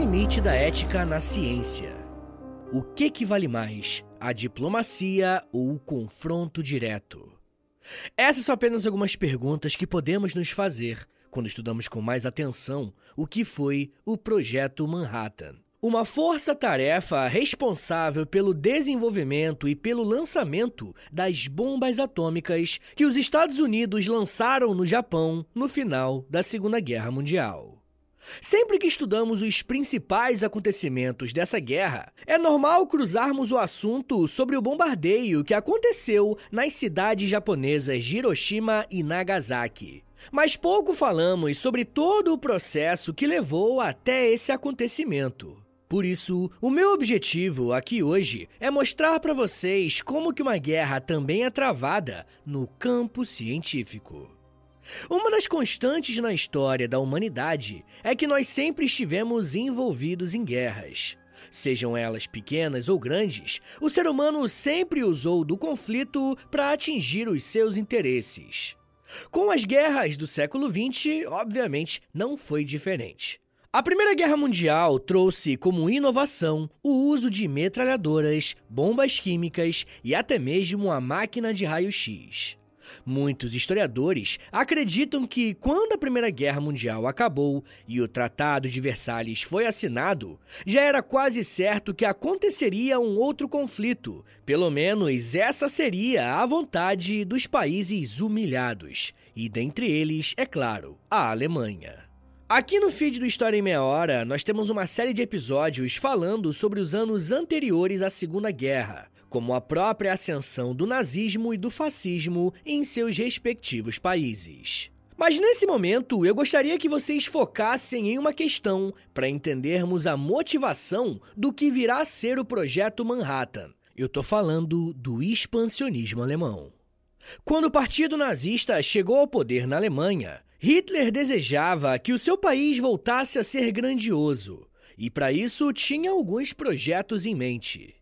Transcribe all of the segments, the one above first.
Limite da ética na ciência? O que, que vale mais, a diplomacia ou o confronto direto? Essas são apenas algumas perguntas que podemos nos fazer quando estudamos com mais atenção o que foi o Projeto Manhattan. Uma força-tarefa responsável pelo desenvolvimento e pelo lançamento das bombas atômicas que os Estados Unidos lançaram no Japão no final da Segunda Guerra Mundial. Sempre que estudamos os principais acontecimentos dessa guerra, é normal cruzarmos o assunto sobre o bombardeio que aconteceu nas cidades japonesas de Hiroshima e Nagasaki. Mas pouco falamos sobre todo o processo que levou até esse acontecimento. Por isso, o meu objetivo aqui hoje é mostrar para vocês como que uma guerra também é travada no campo científico. Uma das constantes na história da humanidade é que nós sempre estivemos envolvidos em guerras. Sejam elas pequenas ou grandes, o ser humano sempre usou do conflito para atingir os seus interesses. Com as guerras do século XX, obviamente, não foi diferente. A Primeira Guerra Mundial trouxe como inovação o uso de metralhadoras, bombas químicas e até mesmo a máquina de raio-x. Muitos historiadores acreditam que, quando a Primeira Guerra Mundial acabou e o Tratado de Versalhes foi assinado, já era quase certo que aconteceria um outro conflito. Pelo menos essa seria a vontade dos países humilhados, e dentre eles, é claro, a Alemanha. Aqui no feed do História em Meia Hora, nós temos uma série de episódios falando sobre os anos anteriores à Segunda Guerra, como a própria ascensão do nazismo e do fascismo em seus respectivos países. Mas nesse momento, eu gostaria que vocês focassem em uma questão para entendermos a motivação do que virá a ser o projeto Manhattan. Eu estou falando do expansionismo alemão. Quando o partido nazista chegou ao poder na Alemanha, Hitler desejava que o seu país voltasse a ser grandioso, e para isso tinha alguns projetos em mente.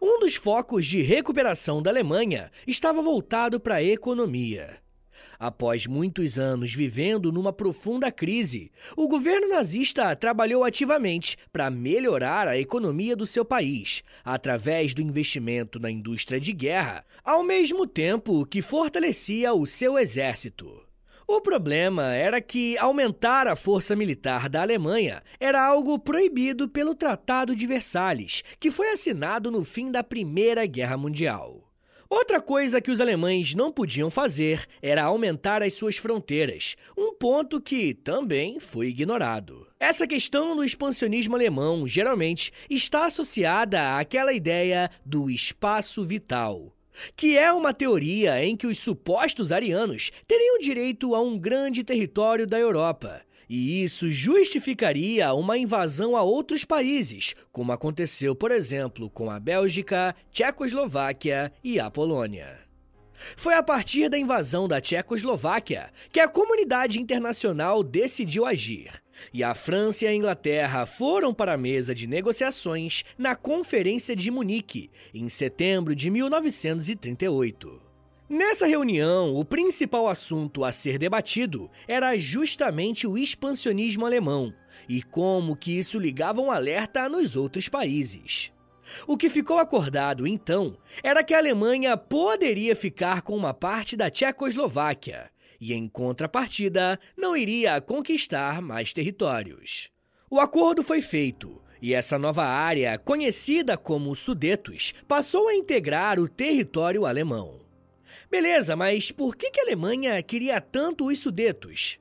Um dos focos de recuperação da Alemanha estava voltado para a economia. Após muitos anos vivendo numa profunda crise, o governo nazista trabalhou ativamente para melhorar a economia do seu país, através do investimento na indústria de guerra, ao mesmo tempo que fortalecia o seu exército. O problema era que aumentar a força militar da Alemanha era algo proibido pelo Tratado de Versalhes, que foi assinado no fim da Primeira Guerra Mundial. Outra coisa que os alemães não podiam fazer era aumentar as suas fronteiras, um ponto que também foi ignorado. Essa questão do expansionismo alemão geralmente está associada àquela ideia do espaço vital, que é uma teoria em que os supostos arianos teriam direito a um grande território da Europa. E isso justificaria uma invasão a outros países, como aconteceu, por exemplo, com a Bélgica, Tchecoslováquia e a Polônia. Foi a partir da invasão da Tchecoslováquia que a comunidade internacional decidiu agir. E a França e a Inglaterra foram para a mesa de negociações na Conferência de Munique, em setembro de 1938. Nessa reunião, o principal assunto a ser debatido era justamente o expansionismo alemão e como que isso ligava um alerta nos outros países. O que ficou acordado então era que a Alemanha poderia ficar com uma parte da Tchecoslováquia e, em contrapartida, não iria conquistar mais territórios. O acordo foi feito e essa nova área, conhecida como Sudetos, passou a integrar o território alemão. Beleza, mas por que a Alemanha queria tanto os Sudetos?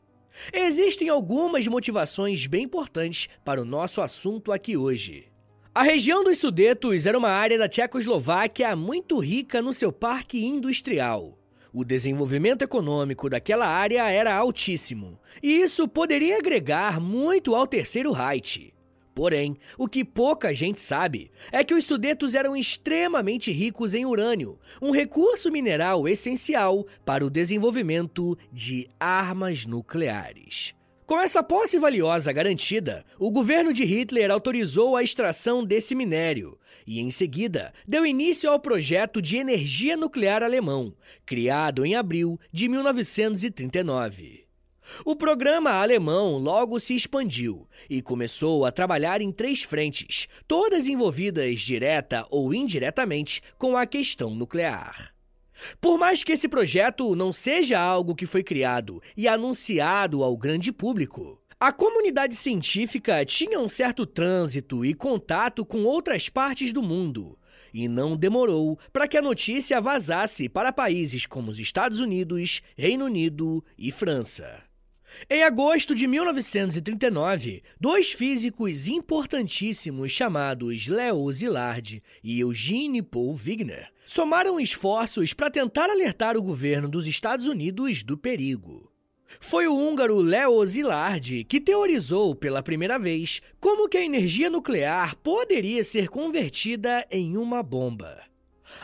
Existem algumas motivações bem importantes para o nosso assunto aqui hoje. A região dos Sudetos era uma área da Tchecoslováquia muito rica no seu parque industrial. O desenvolvimento econômico daquela área era altíssimo, e isso poderia agregar muito ao Terceiro Reich. Porém, o que pouca gente sabe é que os Sudetos eram extremamente ricos em urânio, um recurso mineral essencial para o desenvolvimento de armas nucleares. Com essa posse valiosa garantida, o governo de Hitler autorizou a extração desse minério e, em seguida, deu início ao projeto de energia nuclear alemão, criado em abril de 1939. O programa alemão logo se expandiu e começou a trabalhar em três frentes, todas envolvidas direta ou indiretamente com a questão nuclear. Por mais que esse projeto não seja algo que foi criado e anunciado ao grande público, a comunidade científica tinha um certo trânsito e contato com outras partes do mundo, e não demorou para que a notícia vazasse para países como os Estados Unidos, Reino Unido e França. Em agosto de 1939, dois físicos importantíssimos chamados Leo Szilard e Eugene Paul Wigner somaram esforços para tentar alertar o governo dos Estados Unidos do perigo. Foi o húngaro Leo Szilard que teorizou pela primeira vez como que a energia nuclear poderia ser convertida em uma bomba.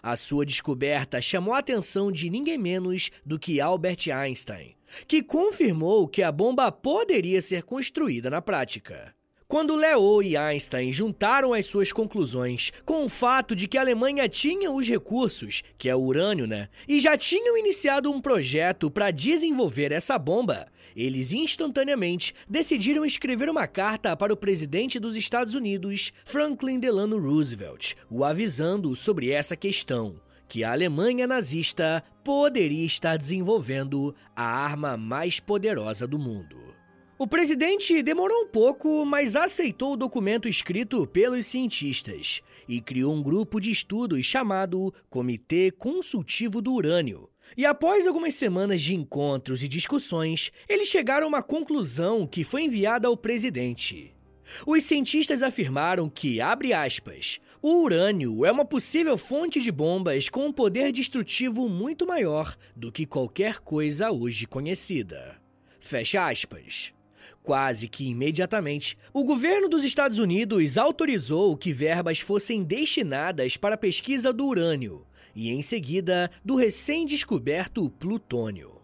A sua descoberta chamou a atenção de ninguém menos do que Albert Einstein, que confirmou que a bomba poderia ser construída na prática. Quando Leo e Einstein juntaram as suas conclusões com o fato de que a Alemanha tinha os recursos, que é o urânio, né? E já tinham iniciado um projeto para desenvolver essa bomba, eles instantaneamente decidiram escrever uma carta para o presidente dos Estados Unidos, Franklin Delano Roosevelt, o avisando sobre essa questão, que a Alemanha nazista poderia estar desenvolvendo a arma mais poderosa do mundo. O presidente demorou um pouco, mas aceitou o documento escrito pelos cientistas e criou um grupo de estudos chamado Comitê Consultivo do Urânio. E após algumas semanas de encontros e discussões, eles chegaram a uma conclusão que foi enviada ao presidente. Os cientistas afirmaram que, abre aspas, o urânio é uma possível fonte de bombas com um poder destrutivo muito maior do que qualquer coisa hoje conhecida. Fecha aspas. Quase que imediatamente, o governo dos Estados Unidos autorizou que verbas fossem destinadas para a pesquisa do urânio e, em seguida, do recém-descoberto plutônio.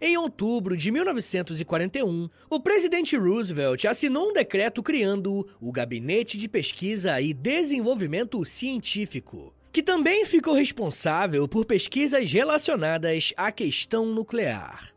Em outubro de 1941, o presidente Roosevelt assinou um decreto criando o Gabinete de Pesquisa e Desenvolvimento Científico, que também ficou responsável por pesquisas relacionadas à questão nuclear.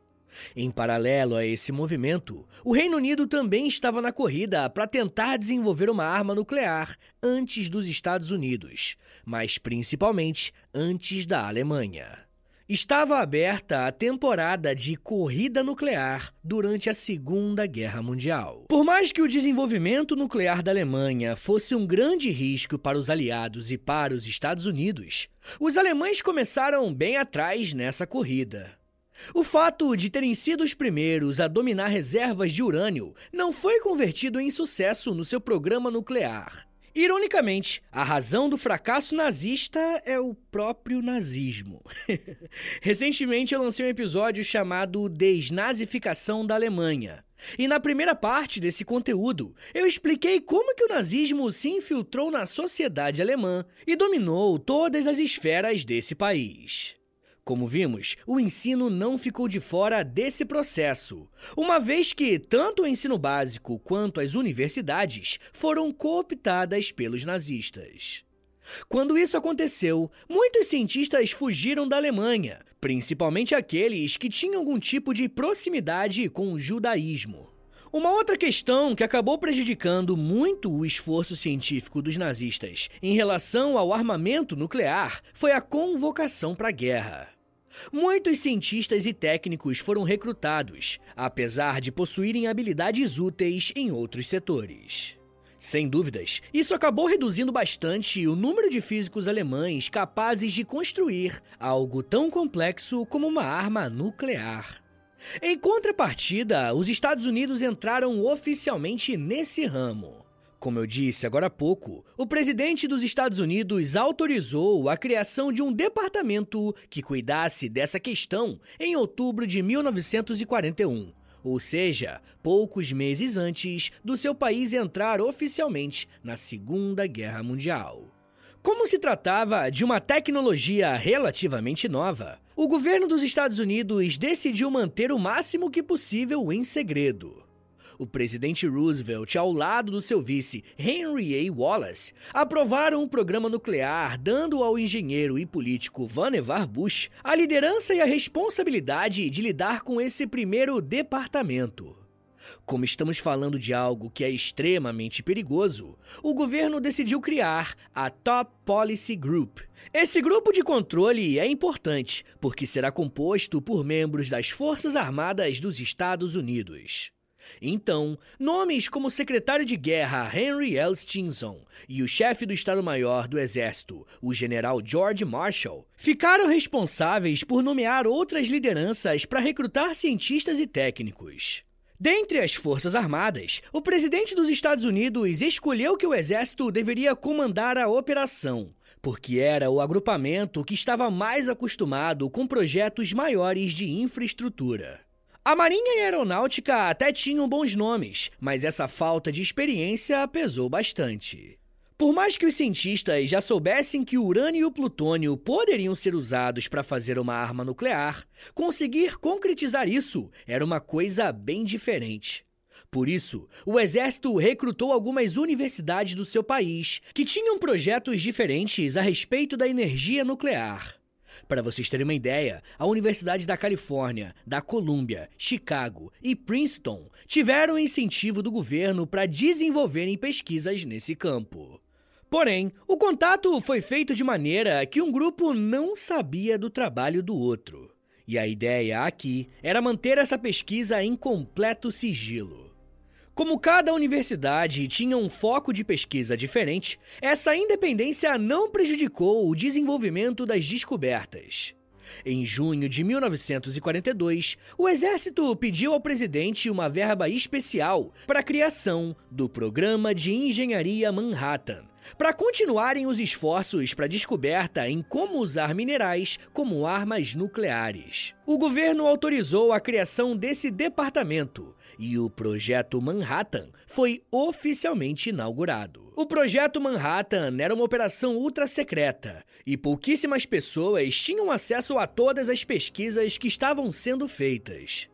Em paralelo a esse movimento, o Reino Unido também estava na corrida para tentar desenvolver uma arma nuclear antes dos Estados Unidos, mas principalmente antes da Alemanha. Estava aberta a temporada de corrida nuclear durante a Segunda Guerra Mundial. Por mais que o desenvolvimento nuclear da Alemanha fosse um grande risco para os aliados e para os Estados Unidos, os alemães começaram bem atrás nessa corrida. O fato de terem sido os primeiros a dominar reservas de urânio não foi convertido em sucesso no seu programa nuclear. Ironicamente, a razão do fracasso nazista é o próprio nazismo. Recentemente eu lancei um episódio chamado Desnazificação da Alemanha. E na primeira parte desse conteúdo, eu expliquei como que o nazismo se infiltrou na sociedade alemã e dominou todas as esferas desse país. Como vimos, o ensino não ficou de fora desse processo, uma vez que tanto o ensino básico quanto as universidades foram cooptadas pelos nazistas. Quando isso aconteceu, muitos cientistas fugiram da Alemanha, principalmente aqueles que tinham algum tipo de proximidade com o judaísmo. Uma outra questão que acabou prejudicando muito o esforço científico dos nazistas em relação ao armamento nuclear foi a convocação para a guerra. Muitos cientistas e técnicos foram recrutados, apesar de possuírem habilidades úteis em outros setores. Sem dúvidas, isso acabou reduzindo bastante o número de físicos alemães capazes de construir algo tão complexo como uma arma nuclear. Em contrapartida, os Estados Unidos entraram oficialmente nesse ramo. Como eu disse agora há pouco, o presidente dos Estados Unidos autorizou a criação de um departamento que cuidasse dessa questão em outubro de 1941, ou seja, poucos meses antes do seu país entrar oficialmente na Segunda Guerra Mundial. Como se tratava de uma tecnologia relativamente nova, o governo dos Estados Unidos decidiu manter o máximo que possível em segredo. O presidente Roosevelt, ao lado do seu vice Henry A. Wallace, aprovaram um programa nuclear, dando ao engenheiro e político Vannevar Bush a liderança e a responsabilidade de lidar com esse primeiro departamento. Como estamos falando de algo que é extremamente perigoso, o governo decidiu criar a Top Policy Group. Esse grupo de controle é importante porque será composto por membros das Forças Armadas dos Estados Unidos. Então, nomes como o secretário de guerra Henry L. Stinson e o chefe do Estado-Maior do Exército, o general George Marshall, ficaram responsáveis por nomear outras lideranças para recrutar cientistas e técnicos. Dentre as Forças Armadas, o presidente dos Estados Unidos escolheu que o Exército deveria comandar a operação, porque era o agrupamento que estava mais acostumado com projetos maiores de infraestrutura. A Marinha e a Aeronáutica até tinham bons nomes, mas essa falta de experiência pesou bastante. Por mais que os cientistas já soubessem que o urânio e o plutônio poderiam ser usados para fazer uma arma nuclear, conseguir concretizar isso era uma coisa bem diferente. Por isso, o exército recrutou algumas universidades do seu país que tinham projetos diferentes a respeito da energia nuclear. Para vocês terem uma ideia, a Universidade da Califórnia, da Colômbia, Chicago e Princeton tiveram incentivo do governo para desenvolverem pesquisas nesse campo. Porém, o contato foi feito de maneira que um grupo não sabia do trabalho do outro. E a ideia aqui era manter essa pesquisa em completo sigilo. Como cada universidade tinha um foco de pesquisa diferente, essa independência não prejudicou o desenvolvimento das descobertas. Em junho de 1942, o exército pediu ao presidente uma verba especial para a criação do Programa de Engenharia Manhattan, para continuarem os esforços para descoberta em como usar minerais como armas nucleares. O governo autorizou a criação desse departamento e o Projeto Manhattan foi oficialmente inaugurado. O Projeto Manhattan era uma operação ultra secreta e pouquíssimas pessoas tinham acesso a todas as pesquisas que estavam sendo feitas.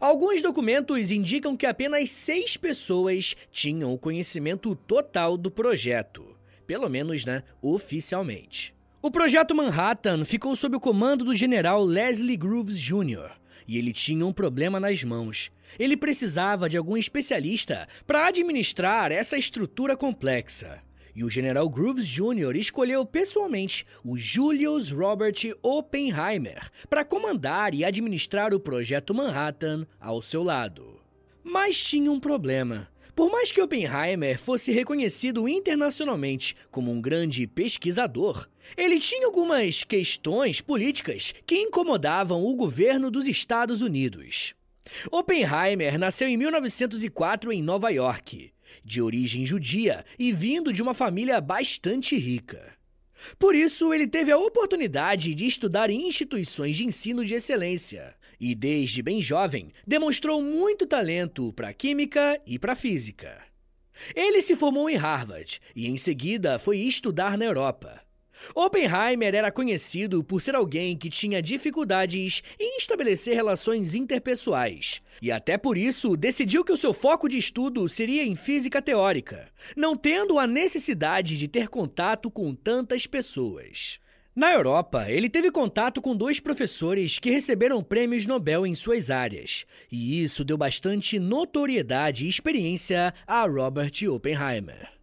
Alguns documentos indicam que apenas seis pessoas tinham o conhecimento total do projeto, pelo menos, né, oficialmente. O projeto Manhattan ficou sob o comando do general Leslie Groves Jr. e ele tinha um problema nas mãos. Ele precisava de algum especialista para administrar essa estrutura complexa. E o general Groves Jr. escolheu pessoalmente o Julius Robert Oppenheimer para comandar e administrar o projeto Manhattan ao seu lado. Mas tinha um problema. Por mais que Oppenheimer fosse reconhecido internacionalmente como um grande pesquisador, ele tinha algumas questões políticas que incomodavam o governo dos Estados Unidos. Oppenheimer nasceu em 1904 em Nova York de origem judia e vindo de uma família bastante rica. Por isso, ele teve a oportunidade de estudar em instituições de ensino de excelência e, desde bem jovem, demonstrou muito talento para química e para física. Ele se formou em Harvard e, em seguida, foi estudar na Europa. Oppenheimer era conhecido por ser alguém que tinha dificuldades em estabelecer relações interpessoais, e até por isso decidiu que o seu foco de estudo seria em física teórica, não tendo a necessidade de ter contato com tantas pessoas. Na Europa, ele teve contato com dois professores que receberam prêmios Nobel em suas áreas, e isso deu bastante notoriedade e experiência a Robert Oppenheimer.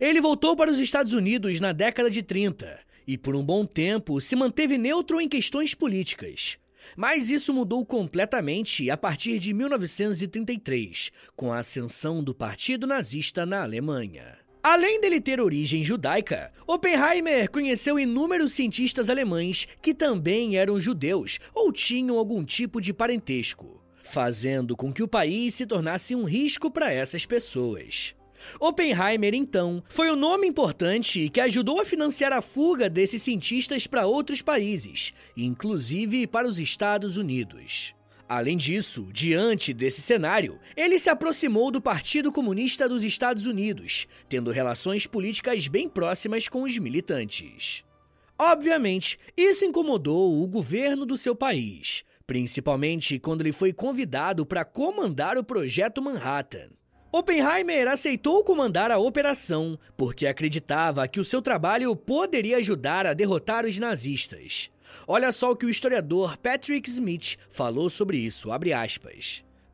Ele voltou para os Estados Unidos na década de 30 e, por um bom tempo, se manteve neutro em questões políticas. Mas isso mudou completamente a partir de 1933, com a ascensão do Partido Nazista na Alemanha. Além dele ter origem judaica, Oppenheimer conheceu inúmeros cientistas alemães que também eram judeus ou tinham algum tipo de parentesco, fazendo com que o país se tornasse um risco para essas pessoas. Oppenheimer, então, foi o nome importante que ajudou a financiar a fuga desses cientistas para outros países, inclusive para os Estados Unidos. Além disso, diante desse cenário, ele se aproximou do Partido Comunista dos Estados Unidos, tendo relações políticas bem próximas com os militantes. Obviamente, isso incomodou o governo do seu país, principalmente quando ele foi convidado para comandar o projeto Manhattan. Oppenheimer aceitou comandar a operação porque acreditava que o seu trabalho poderia ajudar a derrotar os nazistas. Olha só o que o historiador Patrick Smith falou sobre isso,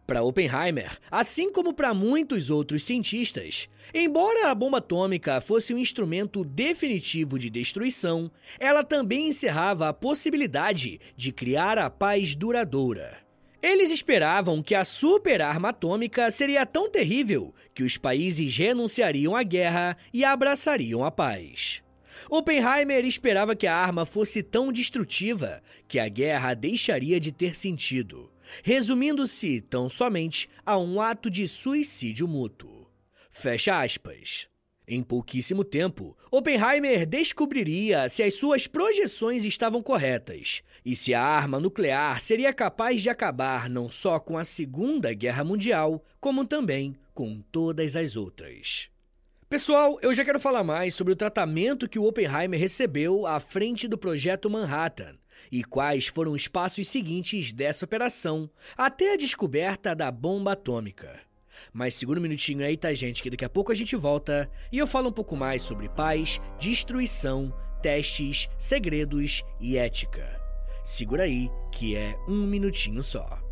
Para Oppenheimer, assim como para muitos outros cientistas, embora a bomba atômica fosse um instrumento definitivo de destruição, ela também encerrava a possibilidade de criar a paz duradoura. Eles esperavam que a super-arma atômica seria tão terrível que os países renunciariam à guerra e abraçariam a paz. Oppenheimer esperava que a arma fosse tão destrutiva que a guerra deixaria de ter sentido, resumindo-se tão somente a um ato de suicídio mútuo. Fecha aspas. Em pouquíssimo tempo, Oppenheimer descobriria se as suas projeções estavam corretas e se a arma nuclear seria capaz de acabar não só com a Segunda Guerra Mundial, como também com todas as outras. Pessoal, eu já quero falar mais sobre o tratamento que o Oppenheimer recebeu à frente do projeto Manhattan e quais foram os passos seguintes dessa operação até a descoberta da bomba atômica. Mas segura um minutinho aí, tá, gente? Que daqui a pouco a gente volta e eu falo um pouco mais sobre paz, destruição, testes, segredos e ética. Segura aí, que é um minutinho só.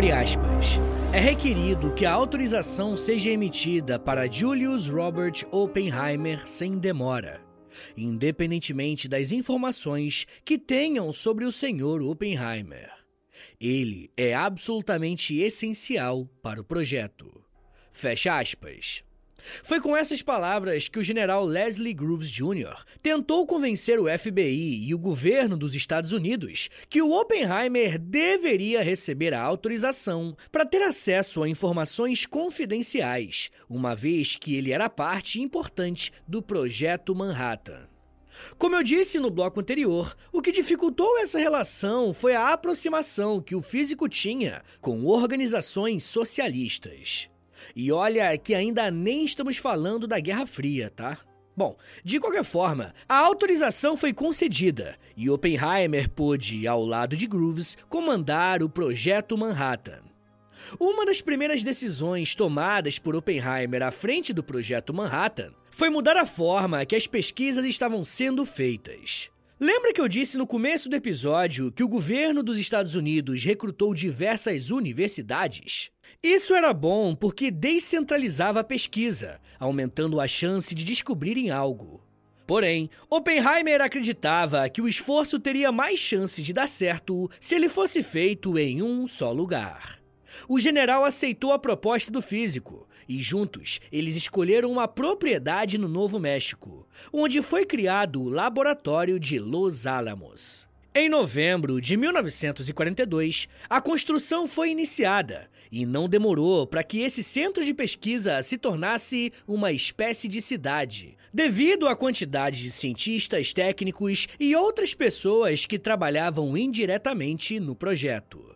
Abre aspas. É requerido que a autorização seja emitida para Julius Robert Oppenheimer sem demora, independentemente das informações que tenham sobre o Sr. Oppenheimer. Ele é absolutamente essencial para o projeto. Fecha aspas. Foi com essas palavras que o general Leslie Groves Jr. tentou convencer o FBI e o governo dos Estados Unidos que o Oppenheimer deveria receber a autorização para ter acesso a informações confidenciais, uma vez que ele era parte importante do projeto Manhattan. Como eu disse no bloco anterior, o que dificultou essa relação foi a aproximação que o físico tinha com organizações socialistas. E olha que ainda nem estamos falando da Guerra Fria, tá? Bom, de qualquer forma, a autorização foi concedida e Oppenheimer pôde, ao lado de Groves, comandar o projeto Manhattan. Uma das primeiras decisões tomadas por Oppenheimer à frente do projeto Manhattan foi mudar a forma que as pesquisas estavam sendo feitas. Lembra que eu disse no começo do episódio que o governo dos Estados Unidos recrutou diversas universidades? Isso era bom porque descentralizava a pesquisa, aumentando a chance de descobrirem algo. Porém, Oppenheimer acreditava que o esforço teria mais chance de dar certo se ele fosse feito em um só lugar. O general aceitou a proposta do físico e juntos eles escolheram uma propriedade no Novo México, onde foi criado o Laboratório de Los Alamos. Em novembro de 1942, a construção foi iniciada e não demorou para que esse centro de pesquisa se tornasse uma espécie de cidade, devido à quantidade de cientistas, técnicos e outras pessoas que trabalhavam indiretamente no projeto.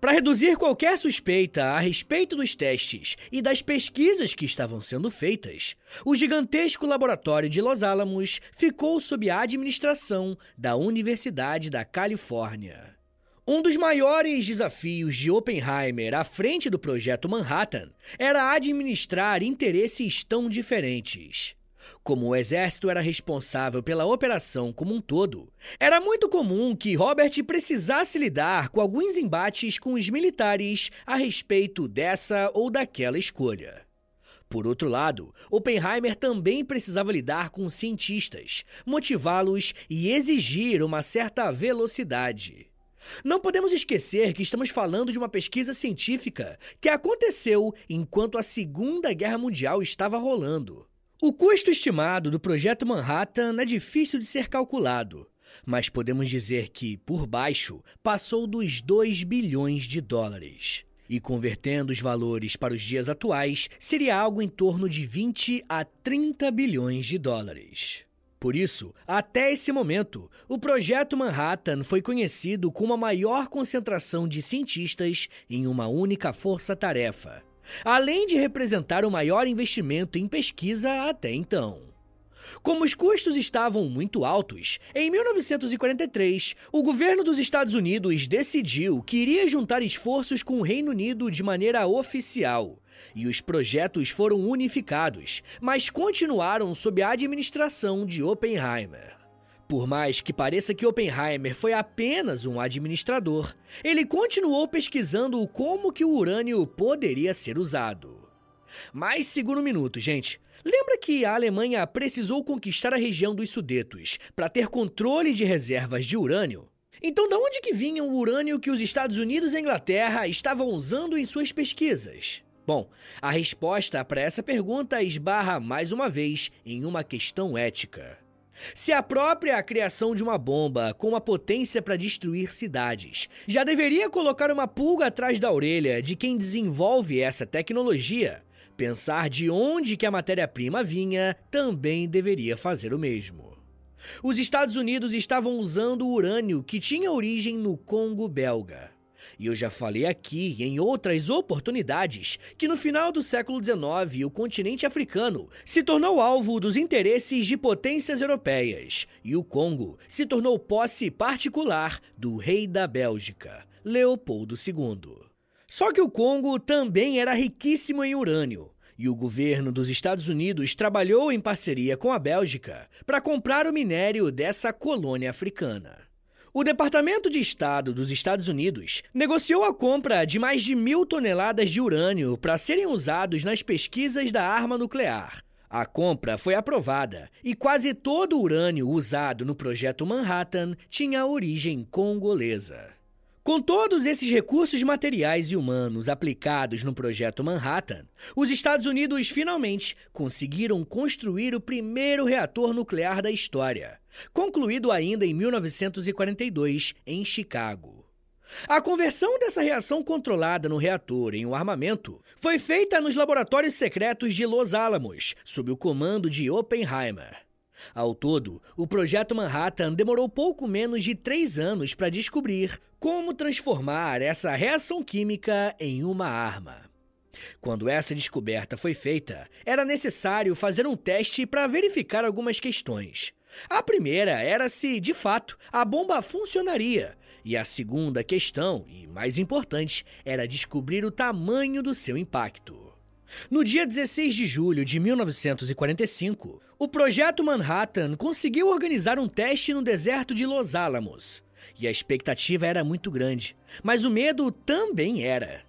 Para reduzir qualquer suspeita a respeito dos testes e das pesquisas que estavam sendo feitas, o gigantesco laboratório de Los Alamos ficou sob a administração da Universidade da Califórnia. Um dos maiores desafios de Oppenheimer à frente do projeto Manhattan era administrar interesses tão diferentes. Como o exército era responsável pela operação como um todo, era muito comum que Robert precisasse lidar com alguns embates com os militares a respeito dessa ou daquela escolha. Por outro lado, Oppenheimer também precisava lidar com cientistas, motivá-los e exigir uma certa velocidade. Não podemos esquecer que estamos falando de uma pesquisa científica que aconteceu enquanto a Segunda Guerra Mundial estava rolando. O custo estimado do projeto Manhattan é difícil de ser calculado, mas podemos dizer que, por baixo, passou dos 2 bilhões de dólares. E convertendo os valores para os dias atuais, seria algo em torno de 20 a 30 bilhões de dólares. Por isso, até esse momento, o Projeto Manhattan foi conhecido como a maior concentração de cientistas em uma única força-tarefa, além de representar o maior investimento em pesquisa até então. Como os custos estavam muito altos, em 1943, o governo dos Estados Unidos decidiu que iria juntar esforços com o Reino Unido de maneira oficial. E os projetos foram unificados, mas continuaram sob a administração de Oppenheimer. Por mais que pareça que Oppenheimer foi apenas um administrador, ele continuou pesquisando como que o urânio poderia ser usado. Mas segura um minuto, gente. Lembra que a Alemanha precisou conquistar a região dos Sudetos para ter controle de reservas de urânio? Então, de onde que vinha o urânio que os Estados Unidos e a Inglaterra estavam usando em suas pesquisas? Bom, a resposta para essa pergunta esbarra mais uma vez em uma questão ética. Se a própria criação de uma bomba com uma potência para destruir cidades já deveria colocar uma pulga atrás da orelha de quem desenvolve essa tecnologia, Pensar de onde que a matéria-prima vinha também deveria fazer o mesmo. Os Estados Unidos estavam usando urânio que tinha origem no Congo belga. E eu já falei aqui em outras oportunidades que no final do século XIX o continente africano se tornou alvo dos interesses de potências europeias e o Congo se tornou posse particular do rei da Bélgica, Leopoldo II. Só que o Congo também era riquíssimo em urânio, e o governo dos Estados Unidos trabalhou em parceria com a Bélgica para comprar o minério dessa colônia africana. O Departamento de Estado dos Estados Unidos negociou a compra de mais de mil toneladas de urânio para serem usados nas pesquisas da arma nuclear. A compra foi aprovada e quase todo o urânio usado no projeto Manhattan tinha origem congolesa. Com todos esses recursos materiais e humanos aplicados no projeto Manhattan, os Estados Unidos finalmente conseguiram construir o primeiro reator nuclear da história, concluído ainda em 1942 em Chicago. A conversão dessa reação controlada no reator em um armamento foi feita nos laboratórios secretos de Los Alamos, sob o comando de Oppenheimer. Ao todo, o projeto Manhattan demorou pouco menos de três anos para descobrir como transformar essa reação química em uma arma. Quando essa descoberta foi feita, era necessário fazer um teste para verificar algumas questões. A primeira era se, de fato, a bomba funcionaria, e a segunda questão, e mais importante, era descobrir o tamanho do seu impacto. No dia 16 de julho de 1945, o projeto Manhattan conseguiu organizar um teste no deserto de Los Alamos. E a expectativa era muito grande, mas o medo também era.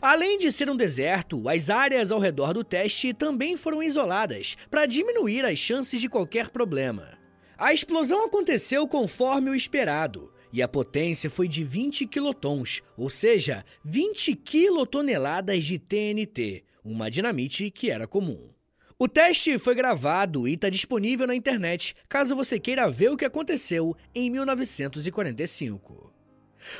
Além de ser um deserto, as áreas ao redor do teste também foram isoladas para diminuir as chances de qualquer problema. A explosão aconteceu conforme o esperado, e a potência foi de 20 quilotons, ou seja, 20 quilotoneladas de TNT, uma dinamite que era comum. O teste foi gravado e está disponível na internet caso você queira ver o que aconteceu em 1945.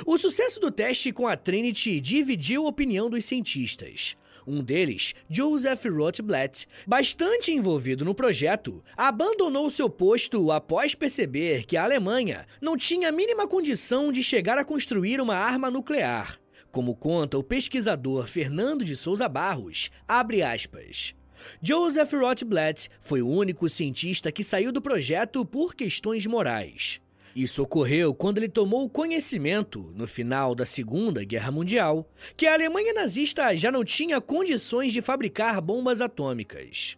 O sucesso do teste com a Trinity dividiu a opinião dos cientistas. Um deles, Joseph Rotblat, bastante envolvido no projeto, abandonou seu posto após perceber que a Alemanha não tinha a mínima condição de chegar a construir uma arma nuclear como conta o pesquisador Fernando de Souza Barros, abre aspas. Joseph Rotblat foi o único cientista que saiu do projeto por questões morais. Isso ocorreu quando ele tomou conhecimento, no final da Segunda Guerra Mundial, que a Alemanha nazista já não tinha condições de fabricar bombas atômicas.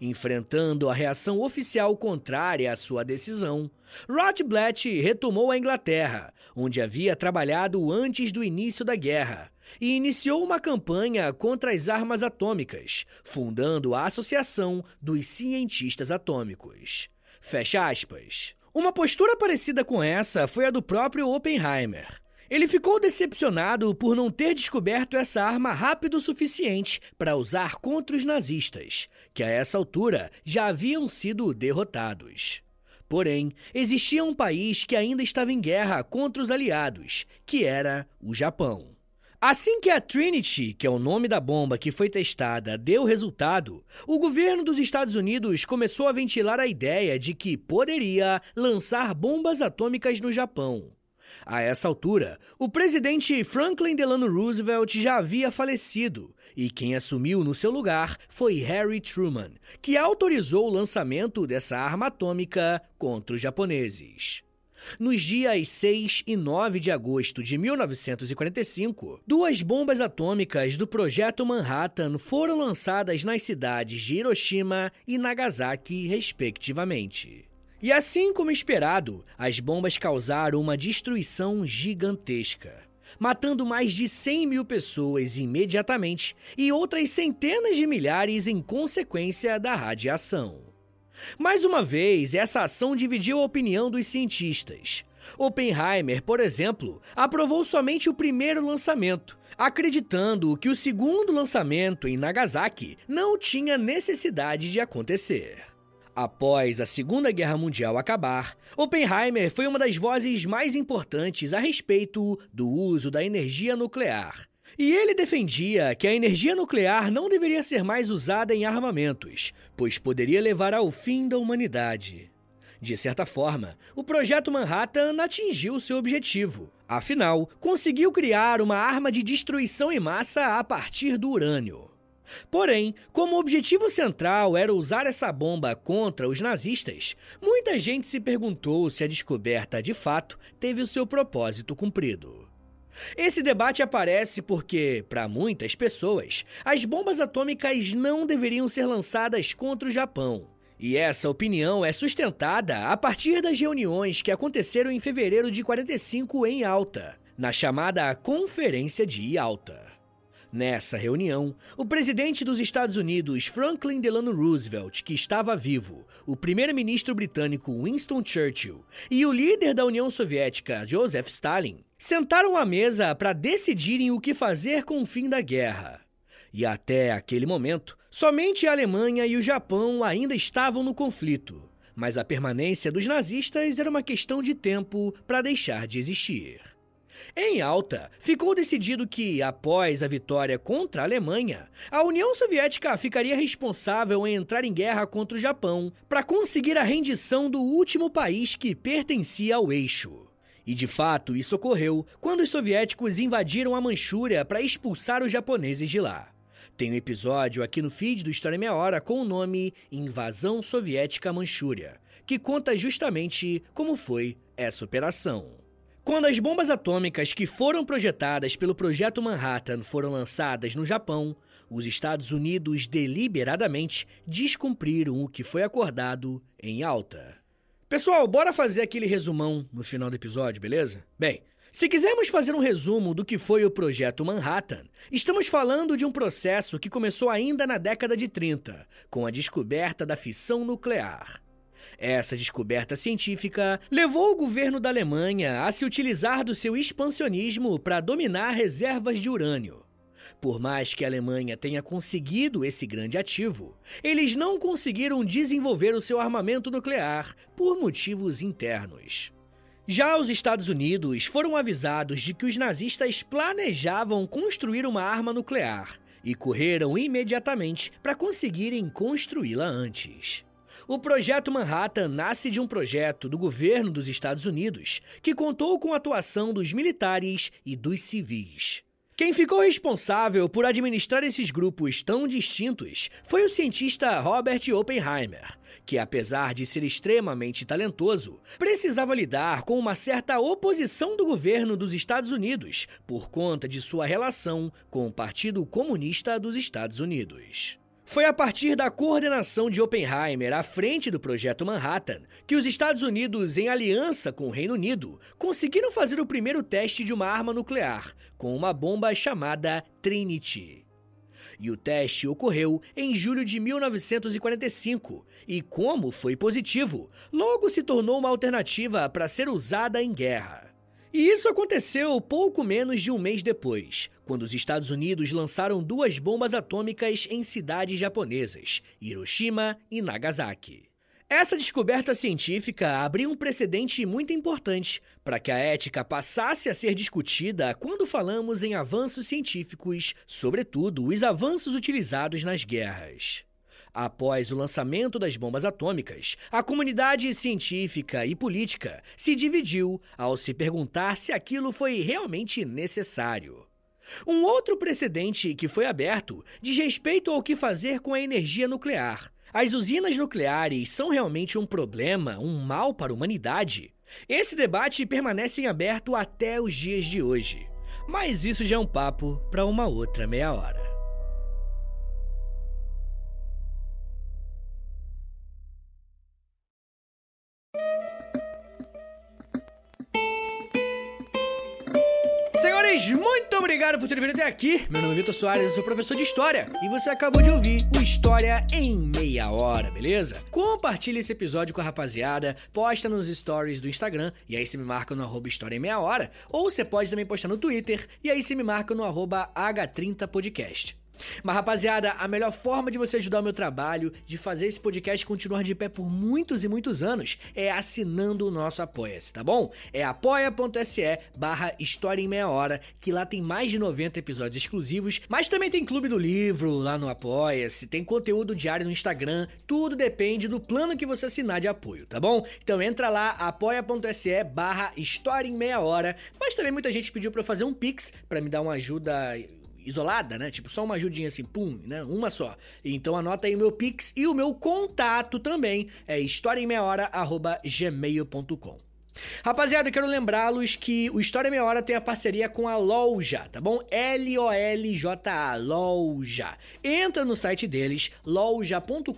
Enfrentando a reação oficial contrária à sua decisão, Rotblat retomou a Inglaterra, onde havia trabalhado antes do início da guerra, e iniciou uma campanha contra as armas atômicas, fundando a Associação dos Cientistas Atômicos. Fecha aspas. Uma postura parecida com essa foi a do próprio Oppenheimer. Ele ficou decepcionado por não ter descoberto essa arma rápido o suficiente para usar contra os nazistas, que a essa altura já haviam sido derrotados. Porém, existia um país que ainda estava em guerra contra os aliados, que era o Japão. Assim que a Trinity, que é o nome da bomba que foi testada, deu resultado, o governo dos Estados Unidos começou a ventilar a ideia de que poderia lançar bombas atômicas no Japão. A essa altura, o presidente Franklin Delano Roosevelt já havia falecido e quem assumiu no seu lugar foi Harry Truman, que autorizou o lançamento dessa arma atômica contra os japoneses. Nos dias 6 e 9 de agosto de 1945, duas bombas atômicas do Projeto Manhattan foram lançadas nas cidades de Hiroshima e Nagasaki, respectivamente. E assim como esperado, as bombas causaram uma destruição gigantesca, matando mais de 100 mil pessoas imediatamente e outras centenas de milhares em consequência da radiação. Mais uma vez, essa ação dividiu a opinião dos cientistas. Oppenheimer, por exemplo, aprovou somente o primeiro lançamento, acreditando que o segundo lançamento em Nagasaki não tinha necessidade de acontecer. Após a Segunda Guerra Mundial acabar, Oppenheimer foi uma das vozes mais importantes a respeito do uso da energia nuclear e ele defendia que a energia nuclear não deveria ser mais usada em armamentos, pois poderia levar ao fim da humanidade. De certa forma, o projeto Manhattan atingiu seu objetivo. Afinal, conseguiu criar uma arma de destruição em massa a partir do urânio. Porém, como o objetivo central era usar essa bomba contra os nazistas, muita gente se perguntou se a descoberta de fato teve o seu propósito cumprido. Esse debate aparece porque, para muitas pessoas, as bombas atômicas não deveriam ser lançadas contra o Japão. E essa opinião é sustentada a partir das reuniões que aconteceram em fevereiro de 45 em Alta, na chamada Conferência de Yalta. Nessa reunião, o presidente dos Estados Unidos, Franklin Delano Roosevelt, que estava vivo, o primeiro-ministro britânico Winston Churchill e o líder da União Soviética, Joseph Stalin, sentaram à mesa para decidirem o que fazer com o fim da guerra. E até aquele momento, somente a Alemanha e o Japão ainda estavam no conflito, mas a permanência dos nazistas era uma questão de tempo para deixar de existir. Em alta, ficou decidido que, após a vitória contra a Alemanha, a União Soviética ficaria responsável em entrar em guerra contra o Japão para conseguir a rendição do último país que pertencia ao eixo. E de fato, isso ocorreu quando os soviéticos invadiram a Manchúria para expulsar os japoneses de lá. Tem um episódio aqui no feed do História Meia Hora com o nome Invasão Soviética Manchúria, que conta justamente como foi essa operação. Quando as bombas atômicas que foram projetadas pelo Projeto Manhattan foram lançadas no Japão, os Estados Unidos deliberadamente descumpriram o que foi acordado em alta. Pessoal, bora fazer aquele resumão no final do episódio, beleza? Bem, se quisermos fazer um resumo do que foi o Projeto Manhattan, estamos falando de um processo que começou ainda na década de 30, com a descoberta da fissão nuclear. Essa descoberta científica levou o governo da Alemanha a se utilizar do seu expansionismo para dominar reservas de urânio. Por mais que a Alemanha tenha conseguido esse grande ativo, eles não conseguiram desenvolver o seu armamento nuclear por motivos internos. Já os Estados Unidos foram avisados de que os nazistas planejavam construir uma arma nuclear e correram imediatamente para conseguirem construí-la antes. O Projeto Manhattan nasce de um projeto do governo dos Estados Unidos que contou com a atuação dos militares e dos civis. Quem ficou responsável por administrar esses grupos tão distintos foi o cientista Robert Oppenheimer, que, apesar de ser extremamente talentoso, precisava lidar com uma certa oposição do governo dos Estados Unidos por conta de sua relação com o Partido Comunista dos Estados Unidos. Foi a partir da coordenação de Oppenheimer à frente do Projeto Manhattan que os Estados Unidos, em aliança com o Reino Unido, conseguiram fazer o primeiro teste de uma arma nuclear com uma bomba chamada Trinity. E o teste ocorreu em julho de 1945, e como foi positivo, logo se tornou uma alternativa para ser usada em guerra. E isso aconteceu pouco menos de um mês depois, quando os Estados Unidos lançaram duas bombas atômicas em cidades japonesas, Hiroshima e Nagasaki. Essa descoberta científica abriu um precedente muito importante para que a ética passasse a ser discutida quando falamos em avanços científicos, sobretudo os avanços utilizados nas guerras. Após o lançamento das bombas atômicas, a comunidade científica e política se dividiu ao se perguntar se aquilo foi realmente necessário. Um outro precedente que foi aberto diz respeito ao que fazer com a energia nuclear. As usinas nucleares são realmente um problema, um mal para a humanidade? Esse debate permanece em aberto até os dias de hoje. Mas isso já é um papo para uma outra meia hora. Muito obrigado por terem vindo até aqui. Meu nome é Vitor Soares, eu sou professor de História. E você acabou de ouvir o História em Meia Hora, beleza? Compartilhe esse episódio com a rapaziada, posta nos stories do Instagram, e aí você me marca no arroba História em Meia Hora. Ou você pode também postar no Twitter, e aí você me marca no arroba H30podcast. Mas rapaziada, a melhor forma de você ajudar o meu trabalho, de fazer esse podcast continuar de pé por muitos e muitos anos, é assinando o nosso Apoia-se, tá bom? É apoia.se barra História em Meia Hora, que lá tem mais de 90 episódios exclusivos, mas também tem Clube do Livro lá no Apoia-se, tem conteúdo diário no Instagram, tudo depende do plano que você assinar de apoio, tá bom? Então entra lá, apoia.se barra História em Meia Hora, mas também muita gente pediu para fazer um Pix para me dar uma ajuda isolada, né? Tipo, só uma ajudinha assim, pum, né? Uma só. Então anota aí o meu Pix e o meu contato também. É historiaemmeiahora.gmail.com Rapaziada, eu quero lembrá-los que o História Meia Hora tem a parceria com a Loja, tá bom? L-O-L-J-A, Loja. Entra no site deles, loja.com.br,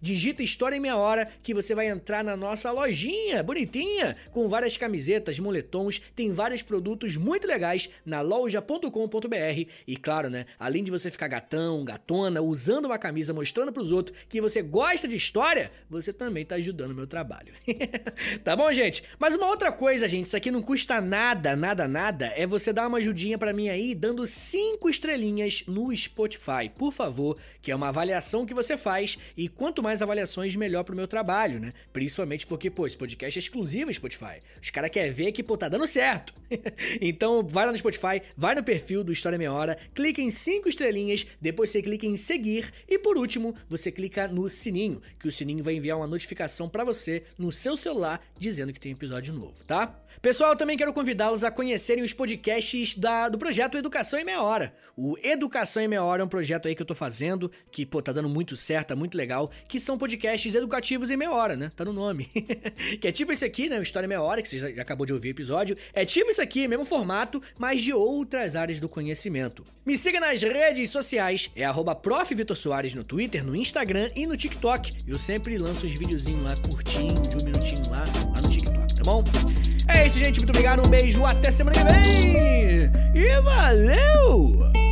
digita História em Meia Hora que você vai entrar na nossa lojinha, bonitinha, com várias camisetas, moletons, tem vários produtos muito legais na loja.com.br. E claro, né, além de você ficar gatão, gatona, usando uma camisa mostrando pros outros que você gosta de história, você também tá ajudando o meu trabalho. tá bom, gente? Mas uma outra coisa, gente, isso aqui não custa nada, nada, nada, é você dar uma ajudinha para mim aí, dando cinco estrelinhas no Spotify, por favor, que é uma avaliação que você faz e quanto mais avaliações, melhor pro meu trabalho, né? Principalmente porque, pô, esse podcast é exclusivo Spotify. Os caras querem ver que, pô, tá dando certo. então, vai lá no Spotify, vai no perfil do História Meia Hora, clica em cinco estrelinhas, depois você clica em seguir e, por último, você clica no sininho, que o sininho vai enviar uma notificação para você no seu celular dizendo dizendo que tem episódio novo, tá? Pessoal, eu também quero convidá-los a conhecerem os podcasts da, do projeto Educação em Meia Hora. O Educação em Meia Hora é um projeto aí que eu tô fazendo, que, pô, tá dando muito certo, tá muito legal, que são podcasts educativos em meia hora, né? Tá no nome. que é tipo esse aqui, né? O História em Meia Hora, que você já acabou de ouvir o episódio. É tipo isso aqui, mesmo formato, mas de outras áreas do conhecimento. Me siga nas redes sociais, é arroba no Twitter, no Instagram e no TikTok. Eu sempre lanço uns videozinhos lá curtinho, de um minutinho lá, lá no bom? É isso, gente. Muito obrigado. Um beijo. Até semana que vem. E valeu!